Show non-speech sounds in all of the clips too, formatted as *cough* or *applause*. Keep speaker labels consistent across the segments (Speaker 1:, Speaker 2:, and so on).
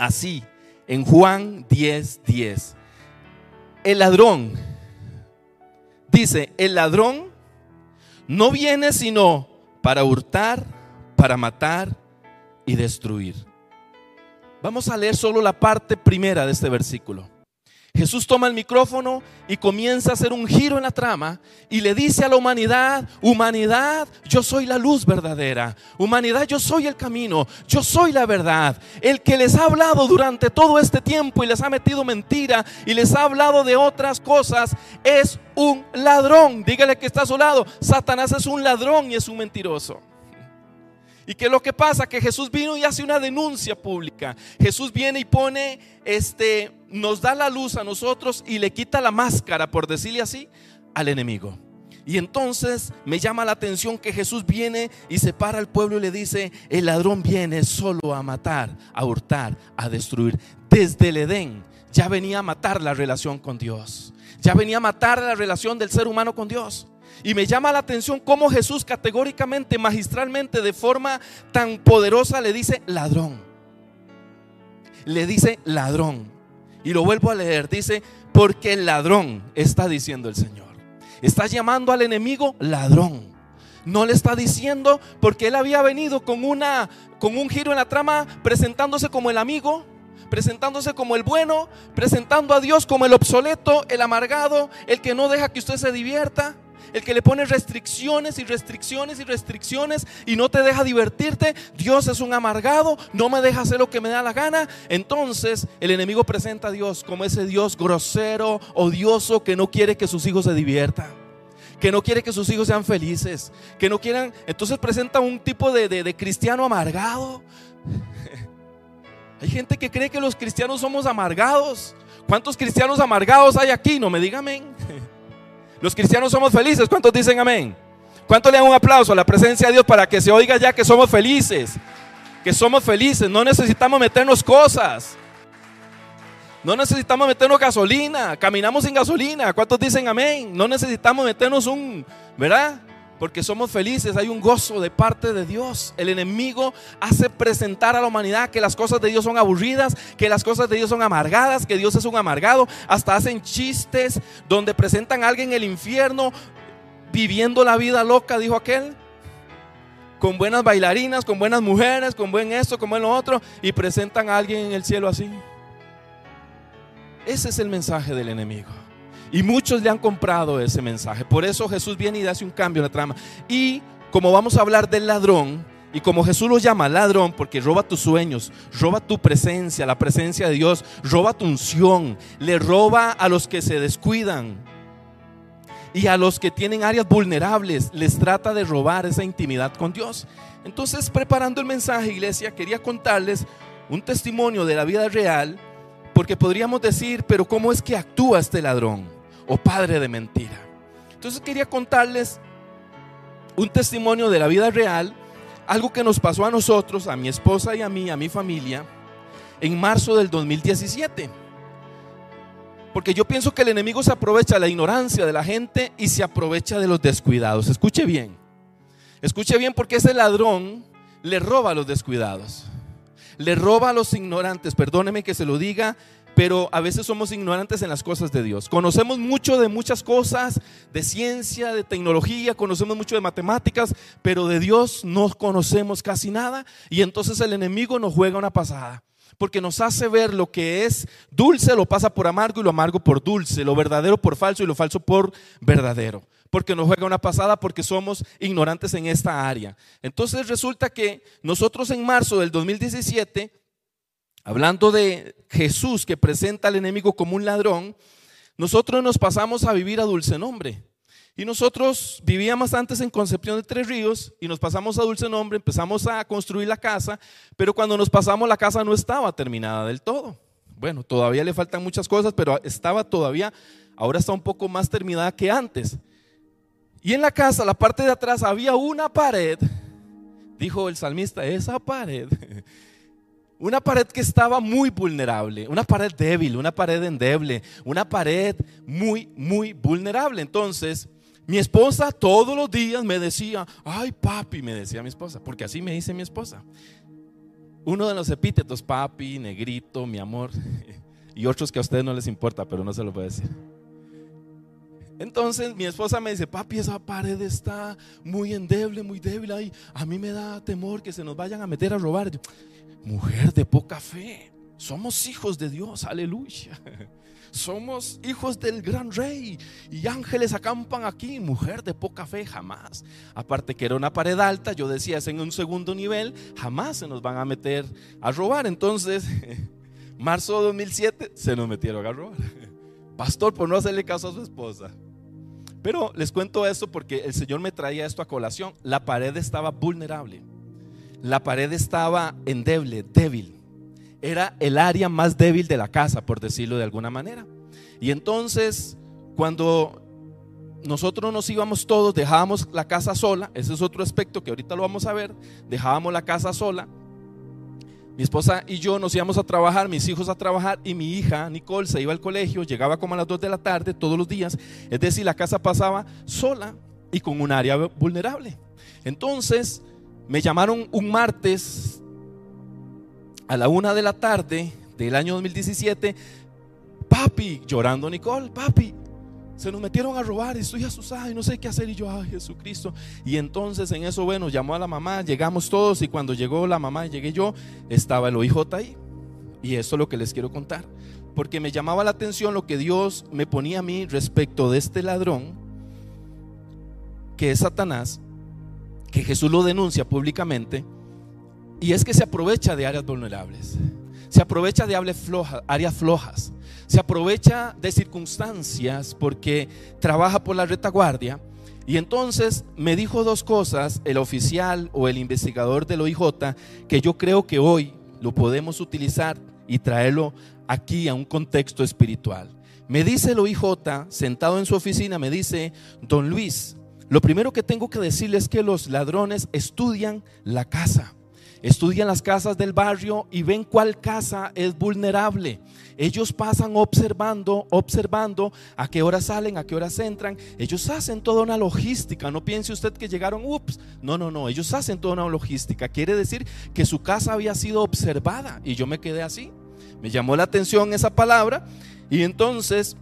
Speaker 1: así en Juan 10, 10. El ladrón, dice, el ladrón no viene sino para hurtar, para matar y destruir. Vamos a leer solo la parte primera de este versículo. Jesús toma el micrófono y comienza a hacer un giro en la trama y le dice a la humanidad, humanidad, yo soy la luz verdadera, humanidad, yo soy el camino, yo soy la verdad. El que les ha hablado durante todo este tiempo y les ha metido mentira y les ha hablado de otras cosas es un ladrón. Dígale que está a su lado, Satanás es un ladrón y es un mentiroso. ¿Y qué es lo que pasa? Que Jesús vino y hace una denuncia pública. Jesús viene y pone, este, nos da la luz a nosotros y le quita la máscara, por decirle así, al enemigo. Y entonces me llama la atención que Jesús viene y separa al pueblo y le dice, el ladrón viene solo a matar, a hurtar, a destruir. Desde el Edén ya venía a matar la relación con Dios. Ya venía a matar la relación del ser humano con Dios. Y me llama la atención cómo Jesús categóricamente, magistralmente, de forma tan poderosa le dice ladrón. Le dice ladrón. Y lo vuelvo a leer. Dice, porque el ladrón está diciendo el Señor. Está llamando al enemigo ladrón. No le está diciendo porque él había venido con una con un giro en la trama presentándose como el amigo, presentándose como el bueno, presentando a Dios como el obsoleto, el amargado, el que no deja que usted se divierta el que le pone restricciones y restricciones y restricciones y no te deja divertirte, Dios es un amargado, no me deja hacer lo que me da la gana. Entonces el enemigo presenta a Dios como ese Dios grosero, odioso, que no quiere que sus hijos se diviertan que no quiere que sus hijos sean felices, que no quieran, entonces presenta un tipo de, de cristiano amargado. *laughs* Hay gente que cree que los cristianos somos amargados. ¿Cuántos cristianos amargados hay aquí? No me digan. Los cristianos somos felices. ¿Cuántos dicen amén? ¿Cuántos le dan un aplauso a la presencia de Dios para que se oiga ya que somos felices? Que somos felices. No necesitamos meternos cosas. No necesitamos meternos gasolina. Caminamos sin gasolina. ¿Cuántos dicen amén? No necesitamos meternos un, ¿verdad? Porque somos felices, hay un gozo de parte de Dios. El enemigo hace presentar a la humanidad que las cosas de Dios son aburridas, que las cosas de Dios son amargadas, que Dios es un amargado. Hasta hacen chistes donde presentan a alguien en el infierno viviendo la vida loca, dijo aquel. Con buenas bailarinas, con buenas mujeres, con buen esto, con buen lo otro, y presentan a alguien en el cielo así. Ese es el mensaje del enemigo. Y muchos le han comprado ese mensaje. Por eso Jesús viene y hace un cambio en la trama. Y como vamos a hablar del ladrón, y como Jesús lo llama ladrón, porque roba tus sueños, roba tu presencia, la presencia de Dios, roba tu unción, le roba a los que se descuidan. Y a los que tienen áreas vulnerables, les trata de robar esa intimidad con Dios. Entonces, preparando el mensaje, iglesia, quería contarles un testimonio de la vida real, porque podríamos decir, pero ¿cómo es que actúa este ladrón? O padre de mentira. Entonces quería contarles un testimonio de la vida real, algo que nos pasó a nosotros, a mi esposa y a mí, a mi familia, en marzo del 2017. Porque yo pienso que el enemigo se aprovecha de la ignorancia de la gente y se aprovecha de los descuidados. Escuche bien. Escuche bien porque ese ladrón le roba a los descuidados. Le roba a los ignorantes. Perdóneme que se lo diga pero a veces somos ignorantes en las cosas de Dios. Conocemos mucho de muchas cosas, de ciencia, de tecnología, conocemos mucho de matemáticas, pero de Dios no conocemos casi nada y entonces el enemigo nos juega una pasada. Porque nos hace ver lo que es dulce, lo pasa por amargo y lo amargo por dulce, lo verdadero por falso y lo falso por verdadero. Porque nos juega una pasada porque somos ignorantes en esta área. Entonces resulta que nosotros en marzo del 2017 Hablando de Jesús que presenta al enemigo como un ladrón, nosotros nos pasamos a vivir a Dulce Nombre. Y nosotros vivíamos antes en Concepción de Tres Ríos y nos pasamos a Dulce Nombre, empezamos a construir la casa, pero cuando nos pasamos la casa no estaba terminada del todo. Bueno, todavía le faltan muchas cosas, pero estaba todavía, ahora está un poco más terminada que antes. Y en la casa, la parte de atrás, había una pared, dijo el salmista, esa pared Una pared que estaba muy vulnerable, una pared débil, una pared endeble, una pared muy, muy vulnerable. Entonces, mi esposa todos los días me decía, ay papi, me decía mi esposa, porque así me dice mi esposa. uno de los epítetos, papi, negrito, mi amor, *laughs* y otros que a ustedes no les importa, pero no se lo a decir. Entonces mi esposa me dice, papi, esa pared está muy endeble, muy débil ahí. A mí me da temor que se nos vayan a meter a robar. Mujer de poca fe, somos hijos de Dios, aleluya. *laughs* Somos hijos del gran rey y ángeles acampan aquí. Mujer de poca fe, jamás. Aparte que era una pared alta, yo decía, es en un segundo nivel, jamás se nos van a meter a robar. Entonces, *laughs* marzo de 2007, se nos metieron a robar. *laughs* Pastor, por no hacerle caso a su esposa. Pero les cuento esto porque el Señor me traía esto a colación. La pared estaba vulnerable. La pared estaba endeble, débil. Era el área más débil de la casa, por decirlo de alguna manera. Y entonces, cuando nosotros nos íbamos todos, dejábamos la casa sola, ese es otro aspecto que ahorita lo vamos a ver, dejábamos la casa sola, mi esposa y yo nos íbamos a trabajar, mis hijos a trabajar y mi hija Nicole se iba al colegio, llegaba como a las 2 de la tarde todos los días. Es decir, la casa pasaba sola y con un área vulnerable. Entonces me llamaron un martes a la 1 de la tarde del año 2017, papi, llorando Nicole, papi, se nos metieron a robar y estoy asustada y no sé qué hacer. Y yo, ay, Jesucristo. Y entonces en eso, bueno, llamó a la mamá, llegamos todos y cuando llegó la mamá y llegué yo, estaba el OIJ ahí. Y eso es lo que les quiero contar. Porque me llamaba la atención lo que Dios me ponía a mí respecto de este ladrón, que es Satanás, que Jesús lo denuncia públicamente, y es que se aprovecha de áreas vulnerables, se aprovecha de áreas flojas se aprovecha de circunstancias porque trabaja por la retaguardia. Y entonces me dijo dos cosas el oficial o el investigador del OIJ que yo creo que hoy lo podemos utilizar y traerlo aquí a un contexto espiritual. Me dice el OIJ, sentado en su oficina, me dice, don Luis, lo primero que tengo que decirle es que los ladrones estudian la casa, estudian las casas del barrio y ven cuál casa es vulnerable. Ellos pasan observando, observando a qué horas salen, a qué horas entran. Ellos hacen toda una logística. No piense usted que llegaron, ups. No, no, no. Ellos hacen toda una logística. Quiere decir que su casa había sido observada. Y yo me quedé así. Me llamó la atención esa palabra. Y entonces,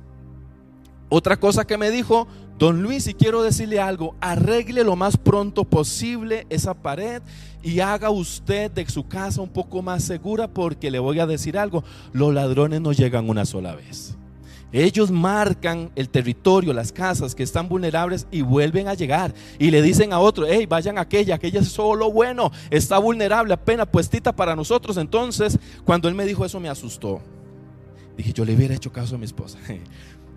Speaker 1: otra cosa que me dijo, Don Luis, y quiero decirle algo, arregle lo más pronto posible esa pared y haga usted de su casa un poco más segura porque le voy a decir algo, los ladrones no llegan una sola vez. Ellos marcan el territorio, las casas que están vulnerables y vuelven a llegar. Y le dicen a otro, hey, vayan a aquella, aquella es solo bueno, está vulnerable, apenas puestita para nosotros. Entonces, cuando él me dijo eso me asustó. Dije, yo le hubiera hecho caso a mi esposa.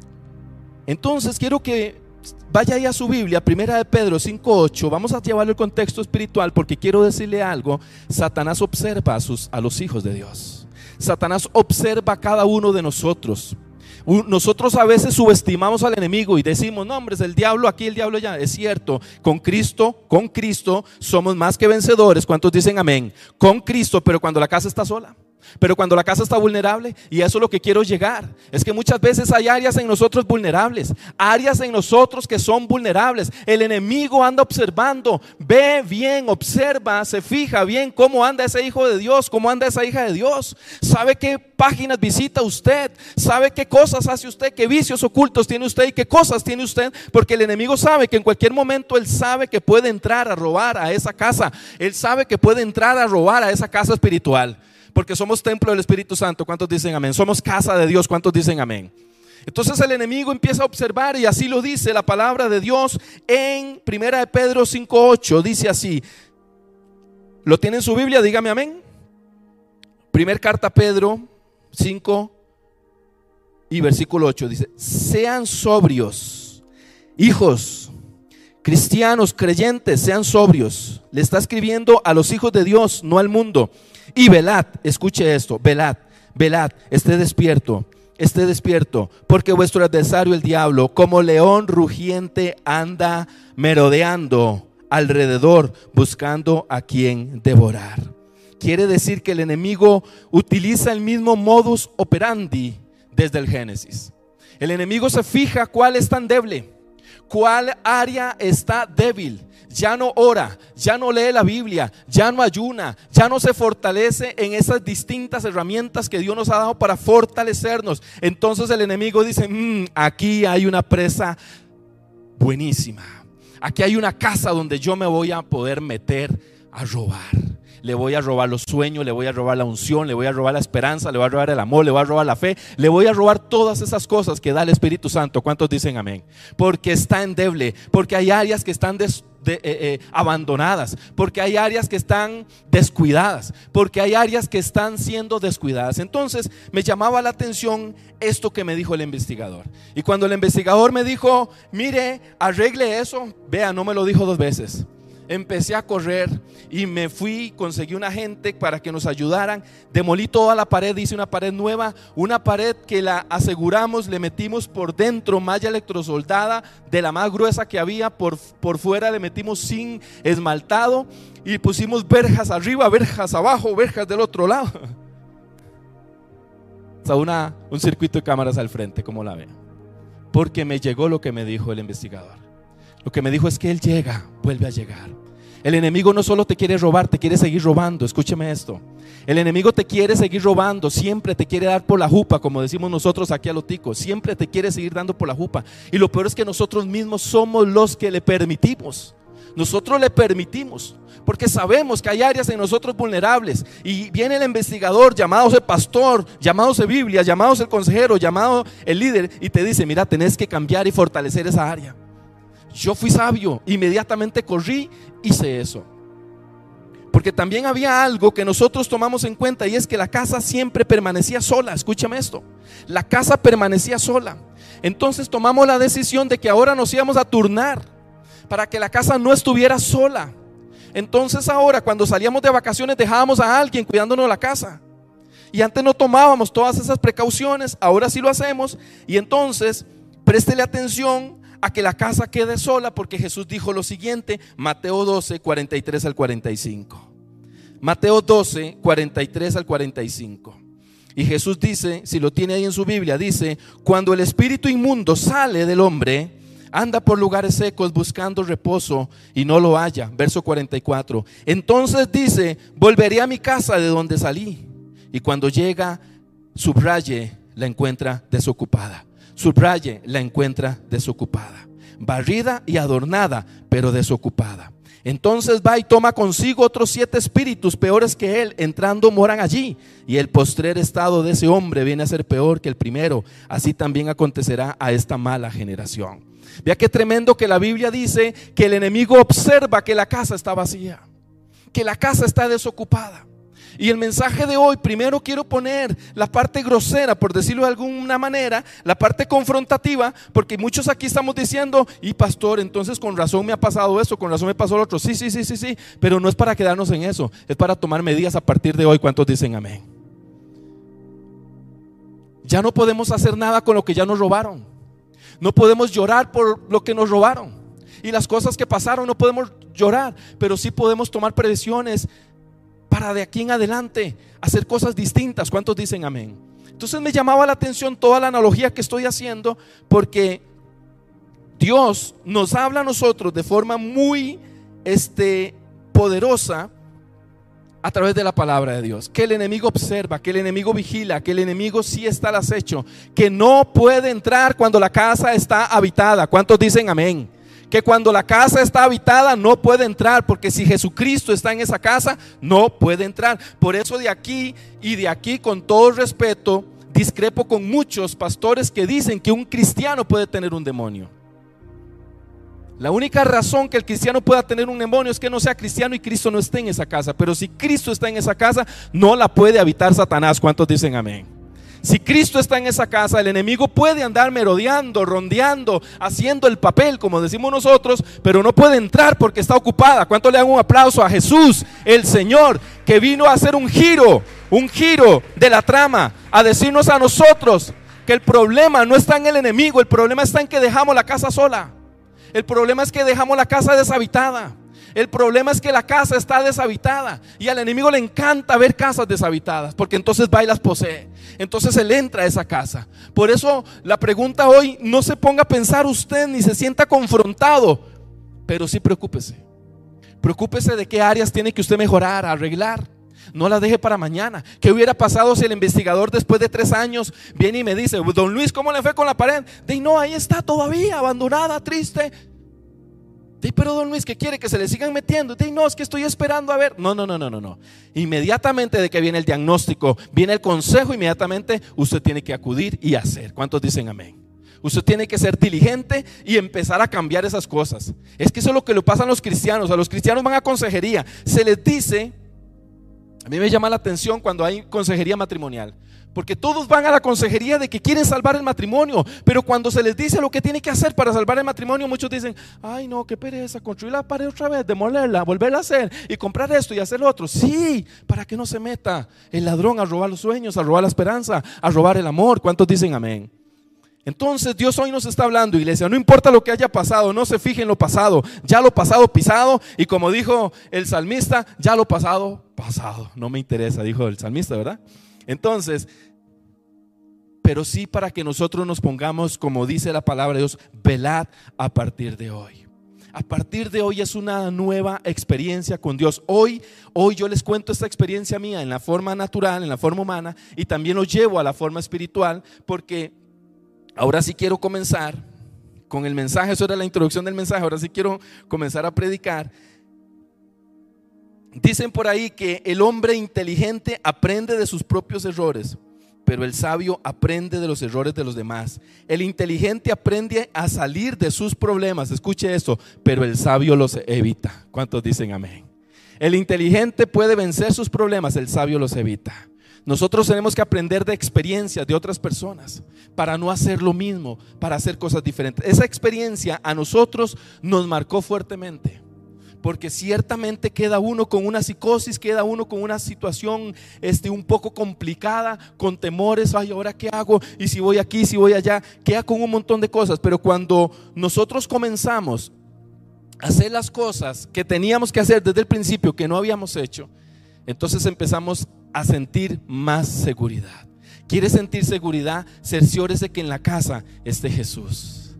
Speaker 1: *laughs* Entonces, quiero que Vaya ahí a su Biblia, primera de Pedro 5.8. Vamos a llevarlo al contexto espiritual porque quiero decirle algo. Satanás observa a, sus, a los hijos de Dios. Satanás observa a cada uno de nosotros. Nosotros a veces subestimamos al enemigo y decimos, no, hombre, es el diablo aquí, el diablo allá. Es cierto, con Cristo, con Cristo somos más que vencedores. ¿Cuántos dicen amén? Con Cristo, pero cuando la casa está sola. Pero cuando la casa está vulnerable, y eso es lo que quiero llegar, es que muchas veces hay áreas en nosotros vulnerables, áreas en nosotros que son vulnerables. El enemigo anda observando, ve bien, observa, se fija bien cómo anda ese hijo de Dios, cómo anda esa hija de Dios. Sabe qué páginas visita usted, sabe qué cosas hace usted, qué vicios ocultos tiene usted y qué cosas tiene usted, porque el enemigo sabe que en cualquier momento él sabe que puede entrar a robar a esa casa, él sabe que puede entrar a robar a esa casa espiritual porque somos templo del Espíritu Santo. ¿Cuántos dicen amén? Somos casa de Dios. ¿Cuántos dicen amén? Entonces el enemigo empieza a observar y así lo dice la palabra de Dios en Primera de Pedro 5:8 dice así. ¿Lo tiene en su Biblia? Dígame amén. Primer carta Pedro 5 y versículo 8 dice, "Sean sobrios, hijos cristianos creyentes, sean sobrios." Le está escribiendo a los hijos de Dios, no al mundo. Y velad, escuche esto, velad, velad, esté despierto, esté despierto, porque vuestro adversario el diablo, como león rugiente, anda merodeando alrededor, buscando a quien devorar. Quiere decir que el enemigo utiliza el mismo modus operandi desde el Génesis. El enemigo se fija cuál es tan débil ¿Cuál área está débil? Ya no ora, ya no lee la Biblia, ya no ayuna, ya no se fortalece en esas distintas herramientas que Dios nos ha dado para fortalecernos. Entonces el enemigo dice, mm, aquí hay una presa buenísima. Aquí hay una casa donde yo me voy a poder meter a robar le voy a robar los sueños, le voy a robar la unción, le voy a robar la esperanza, le voy a robar el amor, le voy a robar la fe, le voy a robar todas esas cosas que da el Espíritu Santo. ¿Cuántos dicen amén? Porque está endeble, porque hay áreas que están eh, eh, abandonadas, porque hay áreas que están descuidadas, porque hay áreas que están siendo descuidadas. Entonces me llamaba la atención esto que me dijo el investigador. Y cuando el investigador me dijo, mire, arregle eso, vea, no me lo dijo dos veces empecé a correr y me fui, conseguí una gente para que nos ayudaran. Demolí toda la pared, hice una pared nueva, una pared que la aseguramos, le metimos por dentro malla electrosoldada de la más gruesa que había, por, por fuera le metimos sin esmaltado y pusimos verjas arriba, verjas abajo, verjas del otro lado. *laughs* O una, un circuito de cámaras al frente, como la ven. Porque me llegó lo que me dijo el investigador. Lo que me dijo es que Él llega, vuelve a llegar. El enemigo no solo te quiere robar, te quiere seguir robando. Escúcheme esto. El enemigo te quiere seguir robando, siempre te quiere dar por la jupa, como decimos nosotros aquí a Lotico. Siempre te quiere seguir dando por la jupa. Y lo peor es que nosotros mismos somos los que le permitimos. Nosotros le permitimos. Porque sabemos que hay áreas en nosotros vulnerables. Y viene el investigador, llamado el pastor, llamado el Biblia, llamado el consejero, llamado el líder, y te dice: Mira, tenés que cambiar y fortalecer esa área. Yo fui sabio, inmediatamente corrí, hice eso. Porque también había algo que nosotros tomamos en cuenta y es que la casa siempre permanecía sola. Escúchame esto. La casa permanecía sola. Entonces tomamos la decisión de que ahora nos íbamos a turnar para que la casa no estuviera sola. Entonces ahora cuando salíamos de vacaciones dejábamos a alguien cuidándonos la casa. Y antes no tomábamos todas esas precauciones, ahora sí lo hacemos. Y entonces, préstele atención a que la casa quede sola porque Jesús dijo lo siguiente, Mateo 12, 43 al 45. Mateo 12, 43 al 45. Y Jesús dice, si lo tiene ahí en su Biblia, dice, cuando el espíritu inmundo sale del hombre, anda por lugares secos buscando reposo y no lo halla. Verso 44. Entonces dice, volveré a mi casa de donde salí. Y cuando llega, subraye, la encuentra desocupada subraye, la encuentra desocupada, barrida y adornada, pero desocupada. Entonces va y toma consigo otros siete espíritus peores que él, entrando moran allí. Y el postrer estado de ese hombre viene a ser peor que el primero. Así también acontecerá a esta mala generación. Vea qué tremendo que la Biblia dice que el enemigo observa que la casa está vacía, que la casa está desocupada. Y el mensaje de hoy, primero quiero poner la parte grosera, por decirlo de alguna manera, la parte confrontativa, porque muchos aquí estamos diciendo, y pastor, entonces con razón me ha pasado eso, con razón me pasó lo otro. Sí, sí, sí, sí, sí, pero no es para quedarnos en eso, es para tomar medidas a partir de hoy. ¿Cuántos dicen amén? Ya no podemos hacer nada con lo que ya nos robaron. No podemos llorar por lo que nos robaron. Y las cosas que pasaron no podemos llorar, pero sí podemos tomar previsiones para de aquí en adelante hacer cosas distintas. ¿Cuántos dicen amén? Entonces me llamaba la atención toda la analogía que estoy haciendo porque Dios nos habla a nosotros de forma muy este, poderosa a través de la palabra de Dios. Que el enemigo observa, que el enemigo vigila, que el enemigo sí está al acecho, que no puede entrar cuando la casa está habitada. ¿Cuántos dicen amén? Que cuando la casa está habitada no puede entrar, porque si Jesucristo está en esa casa, no puede entrar. Por eso de aquí y de aquí, con todo respeto, discrepo con muchos pastores que dicen que un cristiano puede tener un demonio. La única razón que el cristiano pueda tener un demonio es que no sea cristiano y Cristo no esté en esa casa. Pero si Cristo está en esa casa, no la puede habitar Satanás. ¿Cuántos dicen amén? Si Cristo está en esa casa, el enemigo puede andar merodeando, rondeando, haciendo el papel, como decimos nosotros, pero no puede entrar porque está ocupada. ¿Cuánto le dan un aplauso a Jesús, el Señor, que vino a hacer un giro, un giro de la trama, a decirnos a nosotros que el problema no está en el enemigo, el problema está en que dejamos la casa sola. El problema es que dejamos la casa deshabitada. El problema es que la casa está deshabitada y al enemigo le encanta ver casas deshabitadas porque entonces va y las posee. Entonces él entra a esa casa. Por eso la pregunta hoy no se ponga a pensar usted ni se sienta confrontado, pero sí preocúpese. Preocúpese de qué áreas tiene que usted mejorar, arreglar. No la deje para mañana. ¿Qué hubiera pasado si el investigador después de tres años viene y me dice, don Luis, ¿cómo le fue con la pared? De no, ahí está todavía, abandonada, triste. De, pero don Luis, ¿qué quiere? Que se le sigan metiendo. De, no, es que estoy esperando a ver. No, no, no, no, no, no. Inmediatamente de que viene el diagnóstico, viene el consejo, inmediatamente usted tiene que acudir y hacer. ¿Cuántos dicen amén? Usted tiene que ser diligente y empezar a cambiar esas cosas. Es que eso es lo que le pasa a los cristianos. A los cristianos van a consejería. Se les dice a mí me llama la atención cuando hay consejería matrimonial. Porque todos van a la consejería de que quieren salvar el matrimonio, pero cuando se les dice lo que tiene que hacer para salvar el matrimonio, muchos dicen, ay no, qué pereza, construir la pared otra vez, demolerla, volverla a hacer y comprar esto y hacer lo otro. Sí, para que no se meta el ladrón a robar los sueños, a robar la esperanza, a robar el amor. ¿Cuántos dicen amén? Entonces Dios hoy nos está hablando, iglesia, no importa lo que haya pasado, no se fije en lo pasado, ya lo pasado pisado y como dijo el salmista, ya lo pasado pasado, no me interesa, dijo el salmista, ¿verdad? Entonces, pero sí para que nosotros nos pongamos, como dice la palabra de Dios, velad a partir de hoy. A partir de hoy es una nueva experiencia con Dios. Hoy, hoy yo les cuento esta experiencia mía en la forma natural, en la forma humana, y también lo llevo a la forma espiritual, porque Ahora sí quiero comenzar con el mensaje, eso era la introducción del mensaje, ahora sí quiero comenzar a predicar. Dicen por ahí que el hombre inteligente aprende de sus propios errores, pero el sabio aprende de los errores de los demás. El inteligente aprende a salir de sus problemas, escuche esto, pero el sabio los evita. ¿Cuántos dicen amén? El inteligente puede vencer sus problemas, el sabio los evita. Nosotros tenemos que aprender de experiencias de otras personas para no hacer lo mismo, para hacer cosas diferentes. Esa experiencia a nosotros nos marcó fuertemente. Porque ciertamente queda uno con una psicosis, queda uno con una situación este, un poco complicada, con temores, ay, ahora qué hago, y si voy aquí, si voy allá, queda con un montón de cosas. Pero cuando nosotros comenzamos a hacer las cosas que teníamos que hacer desde el principio, que no habíamos hecho, entonces empezamos a sentir más seguridad. ¿Quieres sentir seguridad? Cerciórese que en la casa esté Jesús.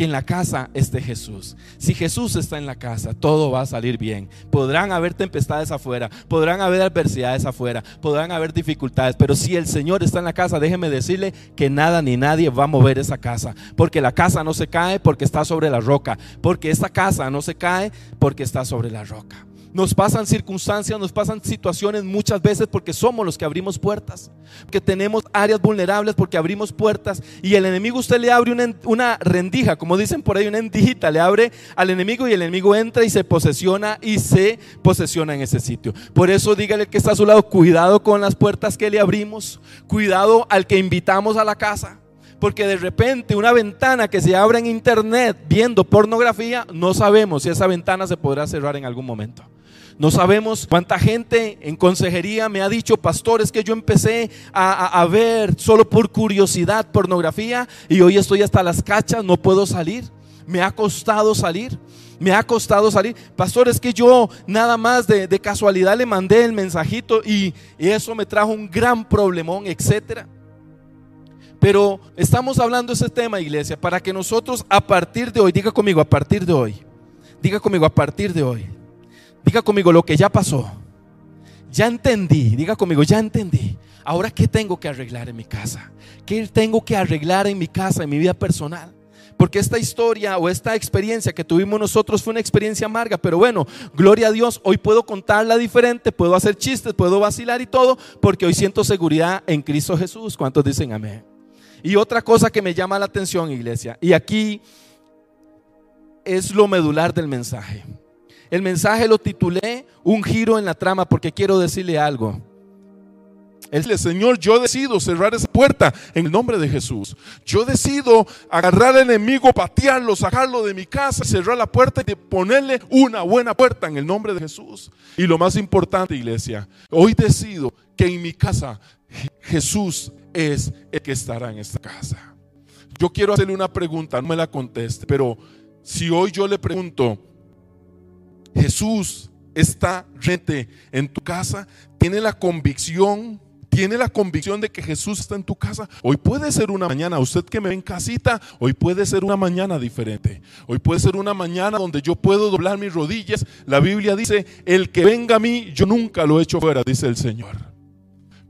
Speaker 1: Que en la casa esté Jesús. Si Jesús está en la casa, todo va a salir bien. Podrán haber tempestades afuera, podrán haber adversidades afuera, podrán haber dificultades, pero si el Señor está en la casa, déjeme decirle que nada ni nadie va a mover esa casa. Porque la casa no se cae porque está sobre la roca. Porque esta casa no se cae porque está sobre la roca. Nos pasan circunstancias, nos pasan situaciones muchas veces porque somos los que abrimos puertas, que tenemos áreas vulnerables porque abrimos puertas y el enemigo usted le abre una, rendija, como dicen por ahí, una endijita, le abre al enemigo y el enemigo entra y se posesiona y se posesiona en ese sitio. Por eso dígale que está a su lado, cuidado con las puertas que le abrimos, cuidado al que invitamos a la casa. Porque de repente una ventana que se abre en internet viendo pornografía, no sabemos si esa ventana se podrá cerrar en algún momento. No sabemos cuánta gente en consejería me ha dicho, pastores, que yo empecé a, ver solo por curiosidad pornografía y hoy estoy hasta las cachas, no puedo salir. Me ha costado salir. Me ha costado salir. Pastores, que yo nada más de, casualidad le mandé el mensajito y, y eso me trajo un gran problemón, etcétera. Pero estamos hablando de ese tema, iglesia, para que nosotros a partir de hoy, diga conmigo, a partir de hoy, diga conmigo, a partir de hoy, Diga conmigo lo que ya pasó. Ya entendí, diga conmigo, ya entendí. Ahora, ¿qué tengo que arreglar en mi casa? ¿Qué tengo que arreglar en mi casa, en mi vida personal? Porque esta historia o esta experiencia que tuvimos nosotros fue una experiencia amarga, pero bueno, gloria a Dios, hoy puedo contarla diferente, puedo hacer chistes, puedo vacilar y todo, porque hoy siento seguridad en Cristo Jesús. ¿Cuántos dicen amén? Y otra cosa que me llama la atención, iglesia, y aquí es lo medular del mensaje. El mensaje lo titulé Un giro en la trama porque quiero decirle algo. El Señor, yo decido cerrar esa puerta en el nombre de Jesús. Yo decido agarrar al enemigo, patearlo, sacarlo de mi casa, cerrar la puerta y ponerle una buena puerta en el nombre de Jesús. Y lo más importante, iglesia, hoy decido que en mi casa Jesús es el que estará en esta casa. Yo quiero hacerle una pregunta, no me la conteste, pero si hoy yo le pregunto,
Speaker 2: Jesús está rete en tu casa, tiene la convicción tiene la convicción de que Jesús está en tu casa, hoy puede ser una mañana, usted que me ve en casita, hoy puede ser una mañana diferente. Hoy puede ser una mañana donde yo puedo doblar mis rodillas. La Biblia dice, el que venga a mí, yo nunca lo he hecho fuera, dice el Señor.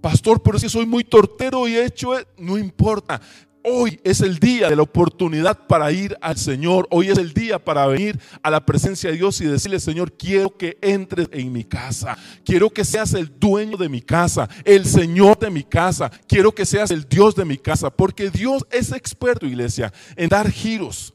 Speaker 2: Pastor, pero si soy muy tortero y he hecho, no importa. Hoy es el día de la oportunidad para ir al Señor. Hoy es el día para venir a la presencia de Dios y decirle, Señor, quiero que entres en mi casa. Quiero que seas el dueño de mi casa, el Señor de mi casa. Quiero que seas el Dios de mi casa. Porque Dios es experto, iglesia, en dar giros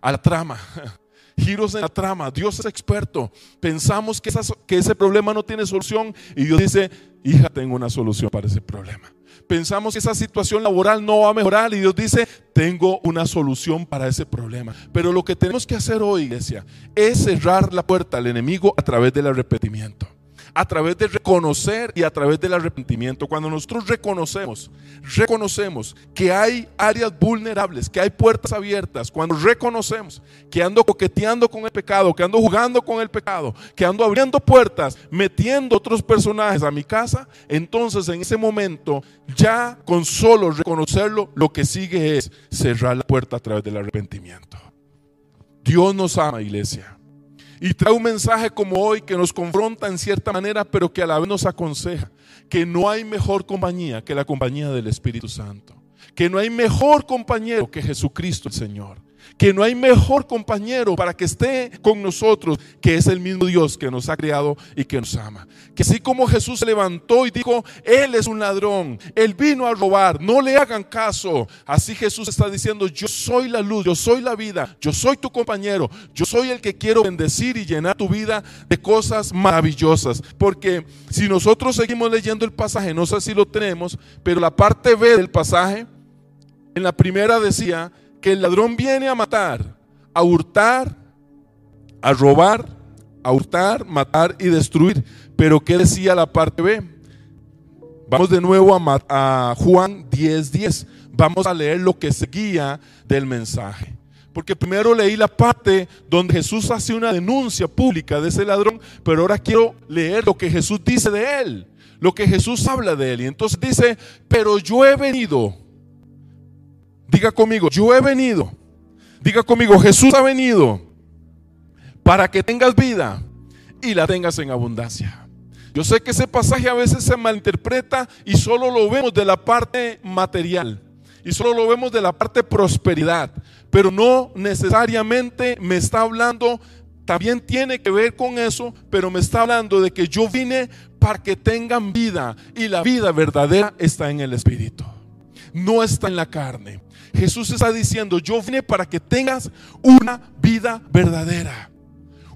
Speaker 2: a la trama. *laughs* Giros en la trama. Dios es experto. Pensamos que, que ese problema no tiene solución y Dios dice, hija, tengo una solución para ese problema pensamos que esa situación laboral no va a mejorar y Dios dice, tengo una solución para ese problema. Pero lo que tenemos que hacer hoy, iglesia, es cerrar la puerta al enemigo a través del arrepentimiento a través de reconocer y a través del arrepentimiento. Cuando nosotros reconocemos, reconocemos que hay áreas vulnerables, que hay puertas abiertas, cuando reconocemos que ando coqueteando con el pecado, que ando jugando con el pecado, que ando abriendo puertas, metiendo otros personajes a mi casa, entonces en ese momento ya con solo reconocerlo, lo que sigue es cerrar la puerta a través del arrepentimiento. Dios nos ama, iglesia. Y trae un mensaje como hoy que nos confronta en cierta manera, pero que a la vez nos aconseja que no hay mejor compañía que la compañía del Espíritu Santo. Que no hay mejor compañero que Jesucristo el Señor que no hay mejor compañero para que esté con nosotros, que es el mismo Dios que nos ha creado y que nos ama. Que así como Jesús se levantó y dijo, Él es un ladrón, Él vino a robar, no le hagan caso. Así Jesús está diciendo, yo soy la luz, yo soy la vida, yo soy tu compañero, yo soy el que quiero bendecir y llenar tu vida de cosas maravillosas. Porque si nosotros seguimos leyendo el pasaje, no sé si lo tenemos, pero la parte B del pasaje, en la primera decía, que el ladrón viene a matar, a hurtar, a robar, a hurtar, matar y destruir. Pero ¿qué decía la parte B? Vamos de nuevo a, a Juan 10:10. 10. Vamos a leer lo que seguía del mensaje. Porque primero leí la parte donde Jesús hace una denuncia pública de ese ladrón, pero ahora quiero leer lo que Jesús dice de él, lo que Jesús habla de él. Y entonces dice, pero yo he venido Diga conmigo, yo he venido. Diga conmigo, Jesús ha venido para que tengas vida y la tengas en abundancia. Yo sé que ese pasaje a veces se malinterpreta y solo lo vemos de la parte material y solo lo vemos de la parte prosperidad, pero no necesariamente me está hablando, también tiene que ver con eso, pero me está hablando de que yo vine para que tengan vida y la vida verdadera está en el Espíritu, no está en la carne. Jesús está diciendo, yo vine para que tengas una vida verdadera.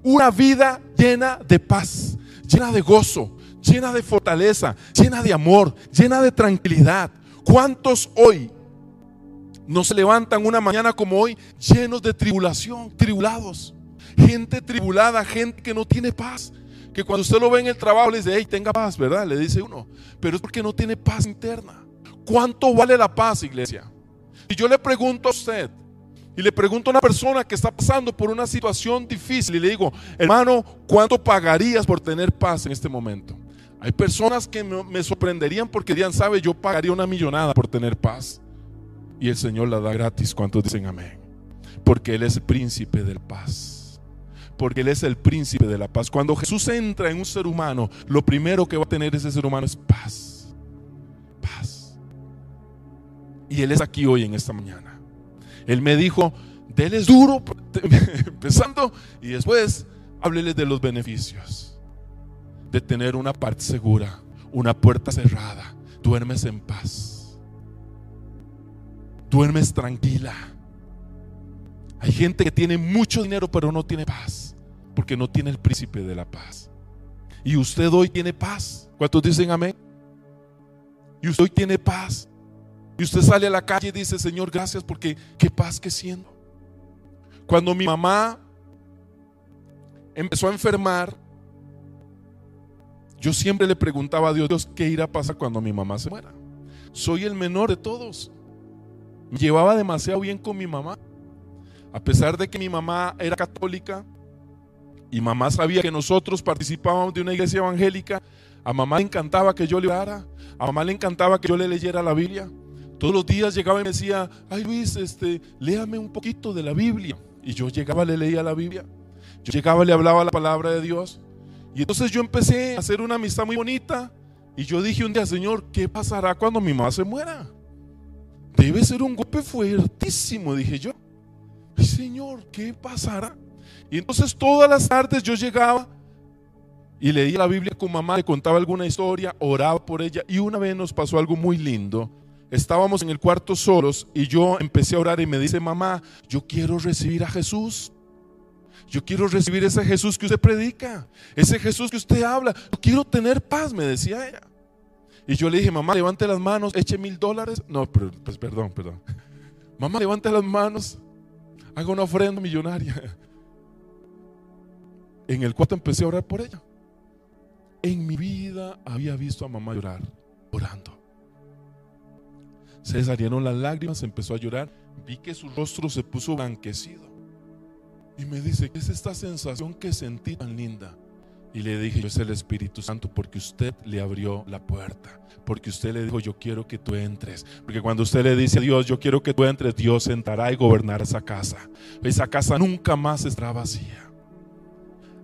Speaker 2: Una vida llena de paz, llena de gozo, llena de fortaleza, llena de amor, llena de tranquilidad. ¿Cuántos hoy no se levantan una mañana como hoy llenos de tribulación, tribulados? Gente tribulada, gente que no tiene paz. Que cuando usted lo ve en el trabajo le dice, hey, tenga paz, ¿verdad? Le dice uno. Pero es porque no tiene paz interna. ¿Cuánto vale la paz, iglesia? Y yo le pregunto a usted, y le pregunto a una persona que está pasando por una situación difícil y le digo, hermano, ¿cuánto pagarías por tener paz en este momento? Hay personas que me sorprenderían porque dirían, sabe, yo pagaría una millonada por tener paz. Y el Señor la da gratis. ¿Cuántos dicen amén? Porque Él es el príncipe de paz. Porque Él es el príncipe de la paz. Cuando Jesús entra en un ser humano, lo primero que va a tener ese ser humano es paz. Y Él es aquí hoy en esta mañana. Él me dijo, déles duro, *laughs* empezando, y después hábleles de los beneficios. De tener una parte segura, una puerta cerrada. Duermes en paz. Duermes tranquila. Hay gente que tiene mucho dinero pero no tiene paz. Porque no tiene el príncipe de la paz. Y usted hoy tiene paz. ¿Cuántos dicen amén? Y usted hoy tiene paz. Y usted sale a la calle y dice, Señor, gracias porque qué paz que siendo. Cuando mi mamá empezó a enfermar, yo siempre le preguntaba a Dios, Dios, ¿qué irá a pasar cuando mi mamá se muera? Soy el menor de todos. Me llevaba demasiado bien con mi mamá. A pesar de que mi mamá era católica, Y mamá sabía que nosotros participábamos de una iglesia evangélica. A mamá le encantaba que yo le orara. A mamá le encantaba que yo le leyera la Biblia. Todos los días llegaba y me decía, ay Luis, este, léame un poquito de la Biblia. Y yo llegaba, le leía la Biblia. Yo llegaba, le hablaba la palabra de Dios. Y entonces yo empecé a hacer una amistad muy bonita. Y yo dije un día, Señor, ¿qué pasará cuando mi mamá se muera? Debe ser un golpe fuertísimo, dije yo. Señor, ¿qué pasará? Y entonces todas las tardes yo llegaba y leía la Biblia con mamá, le contaba alguna historia, oraba por ella. Y una vez nos pasó algo muy lindo. Estábamos en el cuarto solos y yo empecé a orar y me dice, mamá, yo quiero recibir a Jesús. Yo quiero recibir ese Jesús que usted predica, ese Jesús que usted habla. Yo quiero tener paz, me decía ella. Y yo le dije, mamá, levante las manos, eche mil dólares. No, pues perdón, perdón. *laughs* Mamá, levante las manos, haga una ofrenda millonaria. En el cuarto empecé a orar por ella. En mi vida había visto a mamá llorar, orando. Se salieron las lágrimas, empezó a llorar. Vi que su rostro se puso blanquecido. Y me dice, ¿qué es esta sensación que sentí tan linda? Y le dije, es el Espíritu Santo porque usted le abrió la puerta. Porque usted le dijo, yo quiero que tú entres. Porque cuando usted le dice a Dios, yo quiero que tú entres, Dios sentará y gobernará esa casa. Esa casa nunca más estará vacía.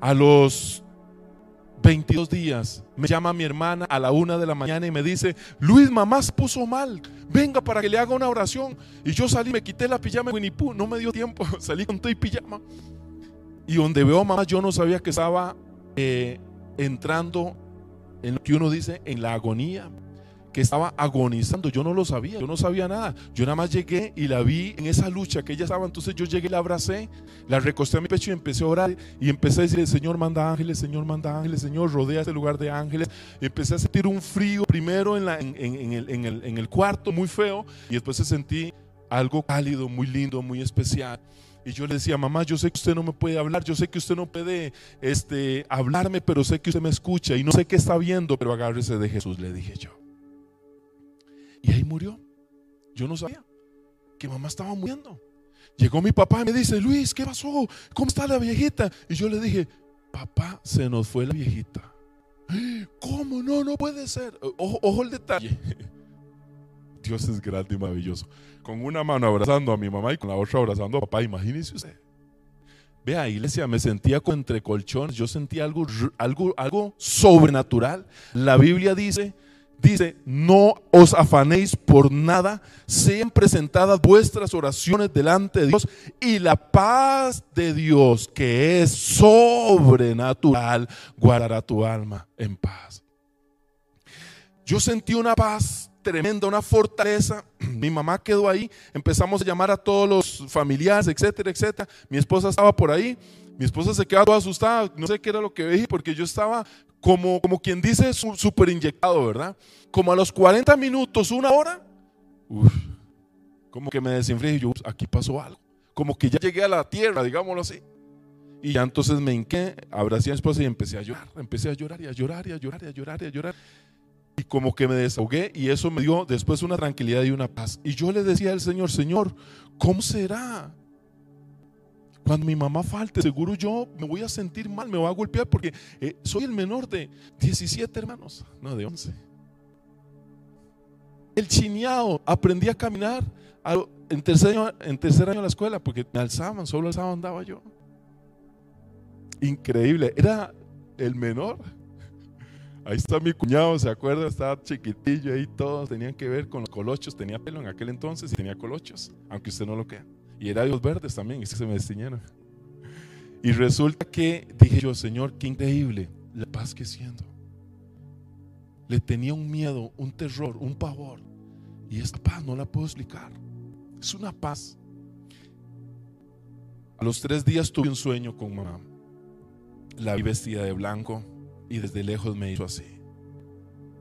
Speaker 2: A los 22 días me llama mi hermana a la una de la mañana y me dice, Luis, mamá se puso mal, venga para que le haga una oración. Y yo salí, me quité la pijama Winnie Pooh, no me dio tiempo, *laughs* salí con todo y pijama. Y donde veo a mamá, yo no sabía que estaba eh, entrando en lo que uno dice, en la agonía que estaba agonizando. Yo no lo sabía, yo no sabía nada. Yo nada más llegué y la vi en esa lucha que ella estaba. Entonces yo llegué, la abracé, la recosté a mi pecho y empecé a orar. Y empecé a decir, Señor manda ángeles, Señor manda ángeles, Señor rodea este lugar de ángeles. empecé a sentir un frío primero en, la, en, el, en, el, en el cuarto, muy feo. Y después sentí algo cálido, muy lindo, muy especial. Y yo le decía, mamá, yo sé que usted no me puede hablar, yo sé que usted no puede este, hablarme, pero sé que usted me escucha y no sé qué está viendo, pero agárrese de Jesús, le dije yo. Y ahí murió. Yo no sabía que mamá estaba muriendo. Llegó mi papá y me dice, Luis, ¿qué pasó? ¿Cómo está la viejita? Y yo le dije, papá, se nos fue la viejita. ¿Cómo? No, no puede ser. Ojo, el detalle. *laughs* Dios es grande y maravilloso. Con una mano abrazando a mi mamá y con la otra abrazando a papá. Imagínese usted. Vea, iglesia, me sentía entre colchones. Yo sentía algo, algo, algo sobrenatural. La Biblia dice Dice, no os afanéis por nada, sean presentadas vuestras oraciones delante de Dios y la paz de Dios, que es sobrenatural, guardará tu alma en paz. Yo sentí una paz tremenda, una fortaleza. *clears throat* Mi mamá quedó ahí, empezamos a llamar a todos los familiares, etcétera, etcétera. Mi esposa estaba por ahí. Mi esposa se quedó asustada, no sé qué era lo que veía, porque yo estaba como, como quien dice súper inyectado, ¿verdad? Como a los 40 minutos, una hora, como que me desinflé y yo, aquí pasó algo. Como que ya llegué a la tierra, digámoslo así. Y ya entonces me hinqué, abracé a mi esposa y empecé a llorar. Empecé a llorar y a llorar y a llorar y a llorar y a llorar. Y como que me desahogué y eso me dio después una tranquilidad y una paz. Y yo le decía al Señor, Señor, ¿cómo será? Cuando mi mamá falte, seguro yo me voy a sentir mal, me voy a golpear porque eh, soy el menor de 17 hermanos, no de 11. El chineado, aprendí a caminar en tercer, año, en tercer año de la escuela porque me alzaban, solo alzaban andaba yo. Increíble, era el menor. Ahí está mi cuñado, ¿se acuerda? Estaba chiquitillo ahí, todos tenían que ver con los colochos. Tenía pelo en aquel entonces y tenía colochos, aunque usted no lo crea. Y era de los verdes también, y se me destiñaron. Y resulta que dije yo, Señor, qué increíble la paz que siento. Le tenía un miedo, un terror, un pavor. Y esta paz no la puedo explicar. Es una paz. A los tres días tuve un sueño con mamá. La vi vestida de blanco y desde lejos me hizo así.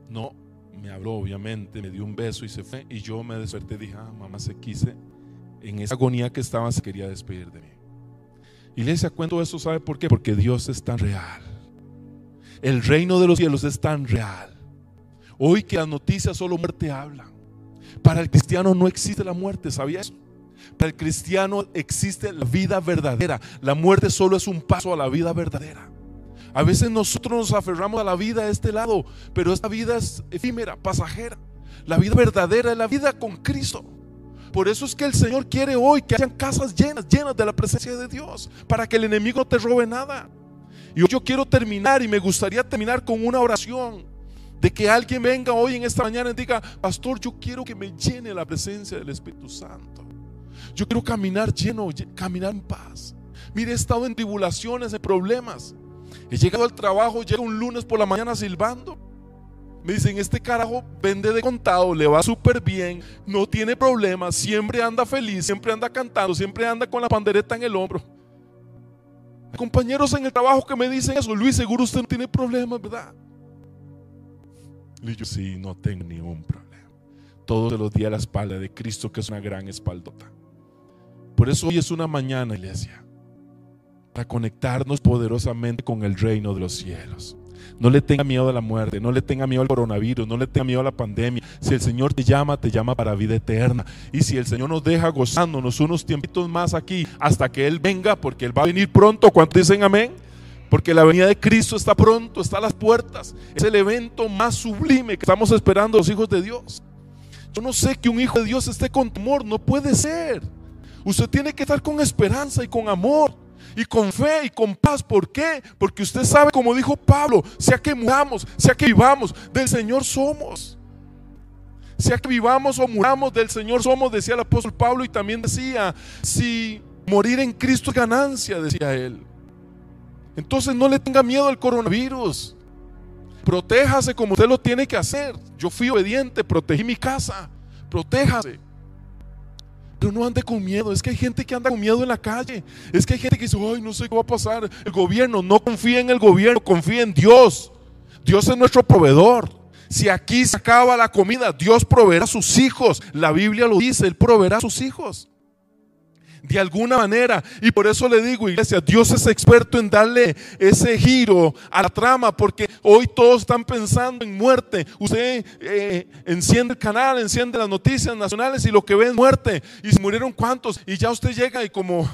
Speaker 2: No, me habló obviamente, me dio un beso y se fue. Y yo me desperté y dije, ah, mamá se quise en esa agonía que estaba, se quería despedir de mí. Iglesia, cuento eso, ¿sabe por qué? Porque Dios es tan real. El reino de los cielos es tan real. Hoy que las noticias solo muerte hablan. Para el cristiano no existe la muerte, ¿sabía eso? Para el cristiano existe la vida verdadera. La muerte solo es un paso a la vida verdadera. A veces nosotros nos aferramos a la vida de este lado, pero esta vida es efímera, pasajera. La vida verdadera es la vida con Cristo. Por eso es que el Señor quiere hoy que hayan casas llenas, llenas de la presencia de Dios, para que el enemigo no te robe nada. Y hoy yo quiero terminar y me gustaría terminar con una oración de que alguien venga hoy en esta mañana y diga, pastor, yo quiero que me llene la presencia del Espíritu Santo. Yo quiero caminar lleno, caminar en paz. Mire, he estado en tribulaciones, en problemas. He llegado al trabajo, llego un lunes por la mañana silbando. Me dicen, este carajo vende de contado, le va súper bien, no tiene problemas, siempre anda feliz, siempre anda cantando, siempre anda con la pandereta en el hombro. Hay compañeros en el trabajo que me dicen eso, Luis, seguro usted no tiene problemas, ¿verdad? Y yo sí, no tengo ningún problema. Todos los días la espalda de Cristo, que es una gran espaldota. Por eso hoy es una mañana, iglesia, para conectarnos poderosamente con el reino de los cielos. No le tenga miedo a la muerte, no le tenga miedo al coronavirus, no le tenga miedo a la pandemia. Si el Señor te llama, te llama para vida eterna. Y si el Señor nos deja gozándonos unos tiempitos más aquí hasta que Él venga, porque Él va a venir pronto, ¿cuántos dicen amén? Porque la venida de Cristo está pronto, está a las puertas. Es el evento más sublime que estamos esperando los hijos de Dios. Yo no sé que un hijo de Dios esté con temor, no puede ser. Usted tiene que estar con esperanza y con amor y con fe y con paz. ¿Por qué? Porque usted sabe, como dijo Pablo, sea que muramos, sea que vivamos, del Señor somos. Sea que vivamos o muramos, del Señor somos, decía el apóstol Pablo y también decía, si morir en Cristo es ganancia, decía él. Entonces no le tenga miedo al coronavirus. Protéjase como usted lo tiene que hacer. Yo fui obediente, protegí mi casa. Protéjase. No ande con miedo. Es que hay gente que anda con miedo en la calle. Es que hay gente que dice, ay, no sé qué va a pasar. El gobierno, no confía en el gobierno, confía en Dios. Dios es nuestro proveedor. Si aquí se acaba la comida, Dios proveerá a sus hijos. La Biblia lo dice, Él proveerá a sus hijos de alguna manera. Y por eso le digo, iglesia, Dios es experto en darle ese giro a la trama, porque hoy todos están pensando en muerte. Usted eh, enciende el canal, enciende las noticias nacionales y lo que ve es muerte. Y se murieron cuántos. Y ya usted llega y como,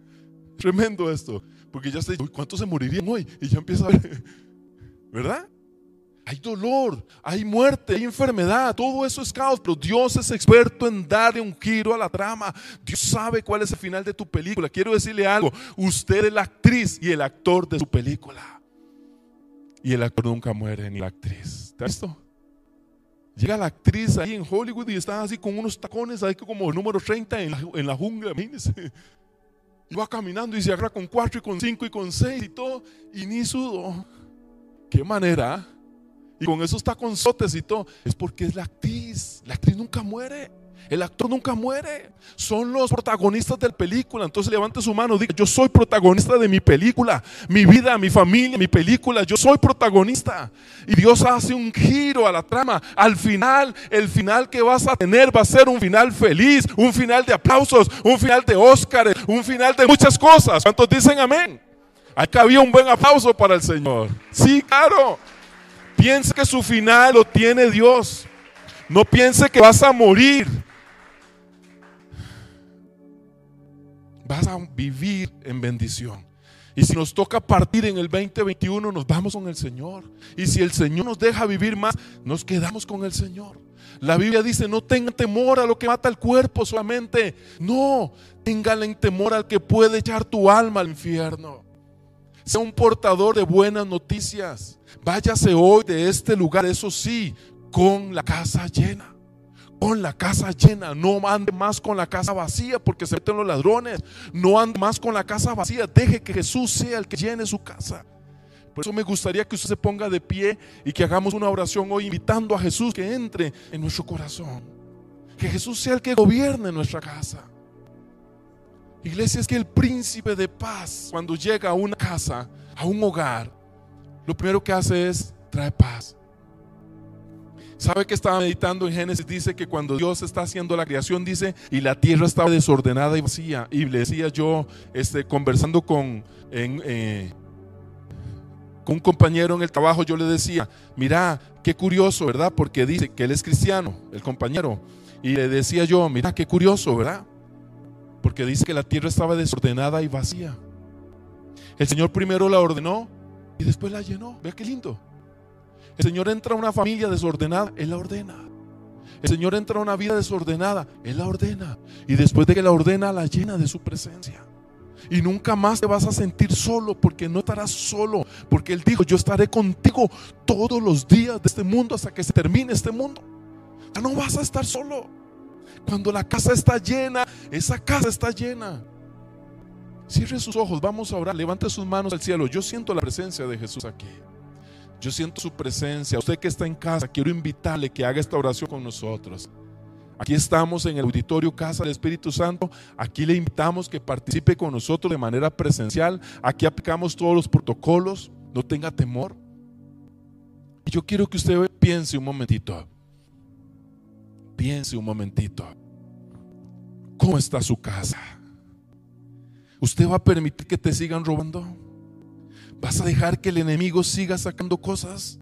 Speaker 2: *laughs* tremendo esto, porque ya usted, ¿cuántos se morirían hoy? Y ya empieza a ver, *laughs* ¿verdad? Hay dolor, hay muerte, hay enfermedad, todo eso es caos, pero Dios es experto en darle un giro a la trama. Dios sabe cuál es el final de tu película. Quiero decirle algo, usted es la actriz y el actor de su película. Y el actor nunca muere, ni la actriz. ¿Está visto? Llega la actriz ahí en Hollywood y está así con unos tacones, ahí como el número 30 en la, jungla, imagínense. Y va caminando y se agarra con 4 y con 5 y con 6 y todo, y ni sudo. ¿Qué manera? Y con esos taconzotes y todo, es porque es la actriz. La actriz nunca muere. El actor nunca muere. Son los protagonistas de la película. Entonces levante su mano diga, yo soy protagonista de mi película. Mi vida, mi familia, mi película. Yo soy protagonista. Y Dios hace un giro a la trama. Al final, el final que vas a tener va a ser un final feliz. Un final de aplausos. Un final de Óscar. Un final de muchas cosas. ¿Cuántos dicen amén? Acá había un buen aplauso para el Señor. Sí, claro. Piense que su final lo tiene Dios. No piense que vas a morir. Vas a vivir en bendición. Y si nos toca partir en el 2021, nos vamos con el Señor. Y si el Señor nos deja vivir más, nos quedamos con el Señor. La Biblia dice, no tengan temor a lo que mata el cuerpo solamente. No, tengan temor al que puede echar tu alma al infierno. Sea un portador de buenas noticias. Váyase hoy de este lugar, eso sí, con la casa llena. Con la casa llena. No ande más con la casa vacía porque se meten los ladrones. No ande más con la casa vacía. Deje que Jesús sea el que llene su casa. Por eso me gustaría que usted se ponga de pie y que hagamos una oración hoy invitando a Jesús que entre en nuestro corazón. Que Jesús sea el que gobierne nuestra casa. Iglesia, es que el príncipe de paz, cuando llega a una casa, a un hogar, lo primero que hace es traer paz. ¿Sabe que estaba meditando en Génesis? Dice que cuando Dios está haciendo la creación, dice, y la tierra estaba desordenada y vacía. Y le decía yo, este, conversando con, eh, con un compañero en el trabajo, yo le decía, mira, qué curioso, ¿verdad? Porque dice que él es cristiano, el compañero. Y le decía yo, mira, qué curioso, ¿verdad? Porque dice que la tierra estaba desordenada y vacía. El Señor primero la ordenó y después la llenó. Vea qué lindo. El Señor entra a una familia desordenada, Él la ordena. El Señor entra a una vida desordenada, Él la ordena. Y después de que la ordena, la llena de su presencia. Y nunca más te vas a sentir solo porque no estarás solo. Porque Él dijo, yo estaré contigo todos los días de este mundo hasta que se termine este mundo. Ya no vas a estar solo. Cuando la casa está llena, esa casa está llena. Cierre sus ojos, vamos a orar. Levante sus manos al cielo. Yo siento la presencia de Jesús aquí. Yo siento su presencia. Usted que está en casa, quiero invitarle que haga esta oración con nosotros. Aquí estamos en el auditorio Casa del Espíritu Santo. Aquí le invitamos que participe con nosotros de manera presencial. Aquí aplicamos todos los protocolos. No tenga temor. Yo quiero que usted piense un momentito. Piense un momentito. ¿Cómo está su casa? ¿Usted va a permitir que te sigan robando? ¿Vas a dejar que el enemigo siga sacando cosas?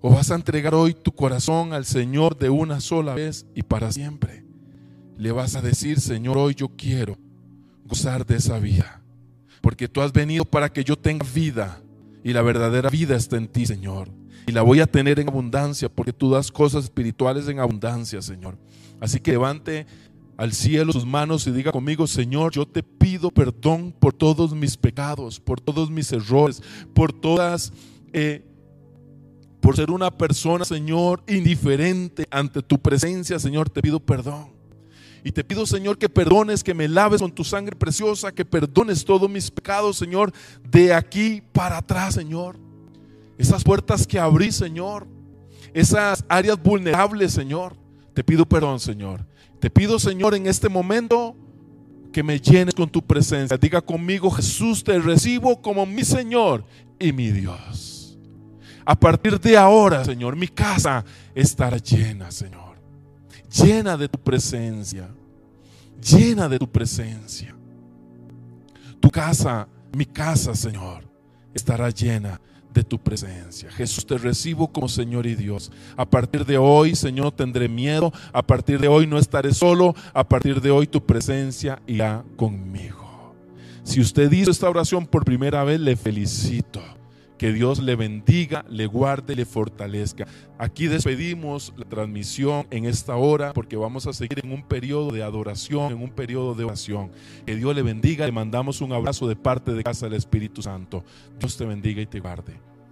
Speaker 2: ¿O vas a entregar hoy tu corazón al Señor de una sola vez y para siempre? Le vas a decir, Señor, hoy yo quiero gozar de esa vida. Porque tú has venido para que yo tenga vida. Y la verdadera vida está en ti, Señor. Y la voy a tener en abundancia porque tú das cosas espirituales en abundancia, Señor. Así que levante al cielo sus manos y diga conmigo, Señor, yo te pido perdón por todos mis pecados, por todos mis errores, por todas, eh, por ser una persona, Señor, indiferente ante tu presencia, Señor, te pido perdón. Y te pido, Señor, que perdones, que me laves con tu sangre preciosa, que perdones todos mis pecados, Señor, de aquí para atrás, Señor. Esas puertas que abrí, Señor. Esas áreas vulnerables, Señor. Te pido perdón, Señor. Te pido, Señor, en este momento que me llenes con tu presencia. Diga conmigo, Jesús, te recibo como mi Señor y mi Dios. A partir de ahora, Señor, mi casa estará llena, Señor. Llena de tu presencia. Llena de tu presencia. Tu casa, mi casa, Señor, estará llena de tu presencia. Jesús, te recibo como Señor y Dios. A partir de hoy, Señor, tendré miedo. A partir de hoy no estaré solo. A partir de hoy tu presencia irá conmigo. Si usted hizo esta oración por primera vez, le felicito. Que Dios le bendiga, le guarde, le fortalezca. Aquí despedimos la transmisión en esta hora porque vamos a seguir en un periodo de adoración, en un periodo de oración. Que Dios le bendiga, le mandamos un abrazo de parte de Casa del Espíritu Santo. Dios te bendiga y te guarde.